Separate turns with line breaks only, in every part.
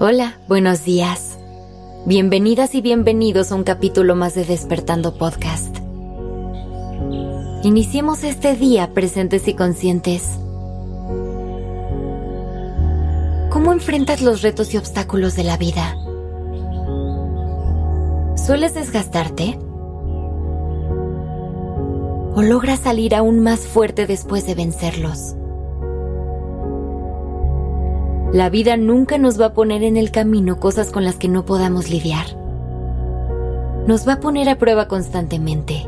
Hola, buenos días. Bienvenidas y bienvenidos a un capítulo más de Despertando Podcast. Iniciemos este día presentes y conscientes. ¿Cómo enfrentas los retos y obstáculos de la vida? ¿Sueles desgastarte? ¿O logras salir aún más fuerte después de vencerlos? La vida nunca nos va a poner en el camino cosas con las que no podamos lidiar. Nos va a poner a prueba constantemente.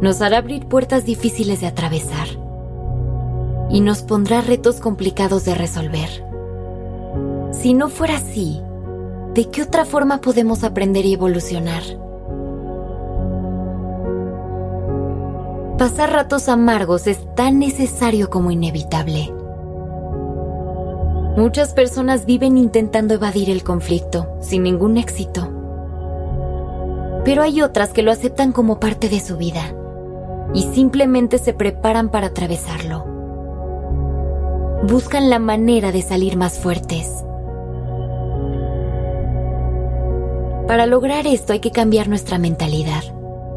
Nos hará abrir puertas difíciles de atravesar. Y nos pondrá retos complicados de resolver. Si no fuera así, ¿de qué otra forma podemos aprender y evolucionar? Pasar ratos amargos es tan necesario como inevitable. Muchas personas viven intentando evadir el conflicto, sin ningún éxito. Pero hay otras que lo aceptan como parte de su vida y simplemente se preparan para atravesarlo. Buscan la manera de salir más fuertes. Para lograr esto hay que cambiar nuestra mentalidad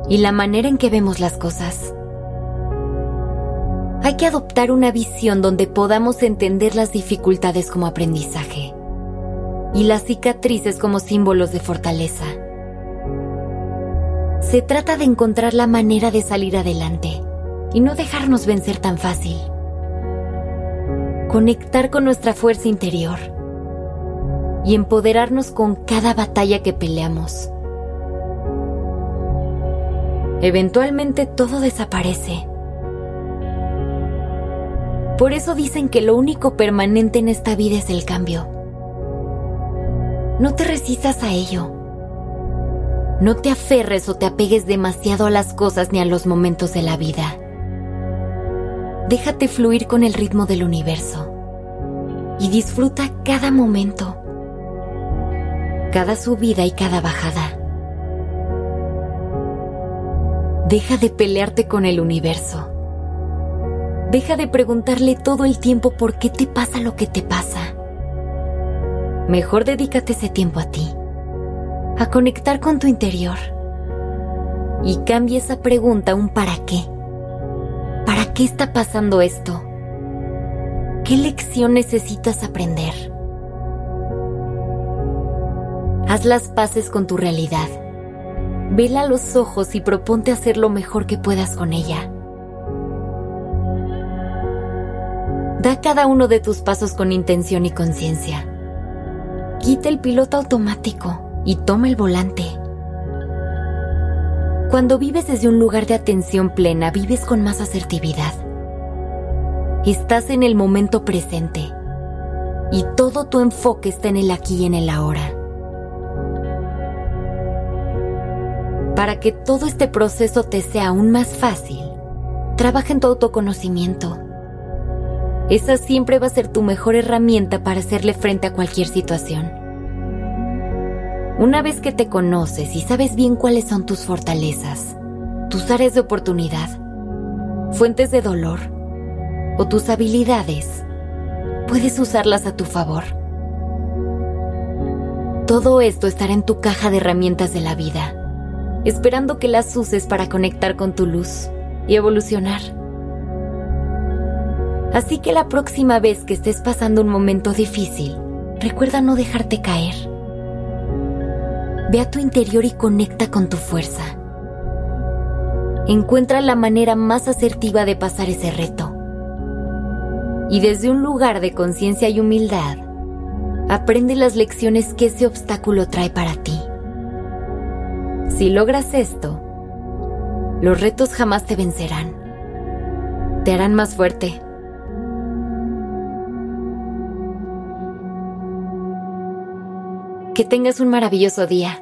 y la manera en que vemos las cosas. Hay que adoptar una visión donde podamos entender las dificultades como aprendizaje y las cicatrices como símbolos de fortaleza. Se trata de encontrar la manera de salir adelante y no dejarnos vencer tan fácil. Conectar con nuestra fuerza interior y empoderarnos con cada batalla que peleamos. Eventualmente todo desaparece por eso dicen que lo único permanente en esta vida es el cambio. No te resistas a ello. No te aferres o te apegues demasiado a las cosas ni a los momentos de la vida. Déjate fluir con el ritmo del universo y disfruta cada momento, cada subida y cada bajada. Deja de pelearte con el universo Deja de preguntarle todo el tiempo por qué te pasa lo que te pasa. Mejor dedícate ese tiempo a ti, a conectar con tu interior. Y cambia esa pregunta a un para qué. ¿Para qué está pasando esto? ¿Qué lección necesitas aprender? Haz las paces con tu realidad. Vela a los ojos y proponte hacer lo mejor que puedas con ella. Da cada uno de tus pasos con intención y conciencia. Quita el piloto automático y toma el volante. Cuando vives desde un lugar de atención plena, vives con más asertividad. Estás en el momento presente y todo tu enfoque está en el aquí y en el ahora. Para que todo este proceso te sea aún más fácil, trabaja en tu autoconocimiento esa siempre va a ser tu mejor herramienta para hacerle frente a cualquier situación. Una vez que te conoces y sabes bien cuáles son tus fortalezas, tus áreas de oportunidad, fuentes de dolor o tus habilidades, puedes usarlas a tu favor. Todo esto estará en tu caja de herramientas de la vida, esperando que las uses para conectar con tu luz y evolucionar. Así que la próxima vez que estés pasando un momento difícil, recuerda no dejarte caer. Ve a tu interior y conecta con tu fuerza. Encuentra la manera más asertiva de pasar ese reto. Y desde un lugar de conciencia y humildad, aprende las lecciones que ese obstáculo trae para ti. Si logras esto, los retos jamás te vencerán. Te harán más fuerte Que tengas un maravilloso día.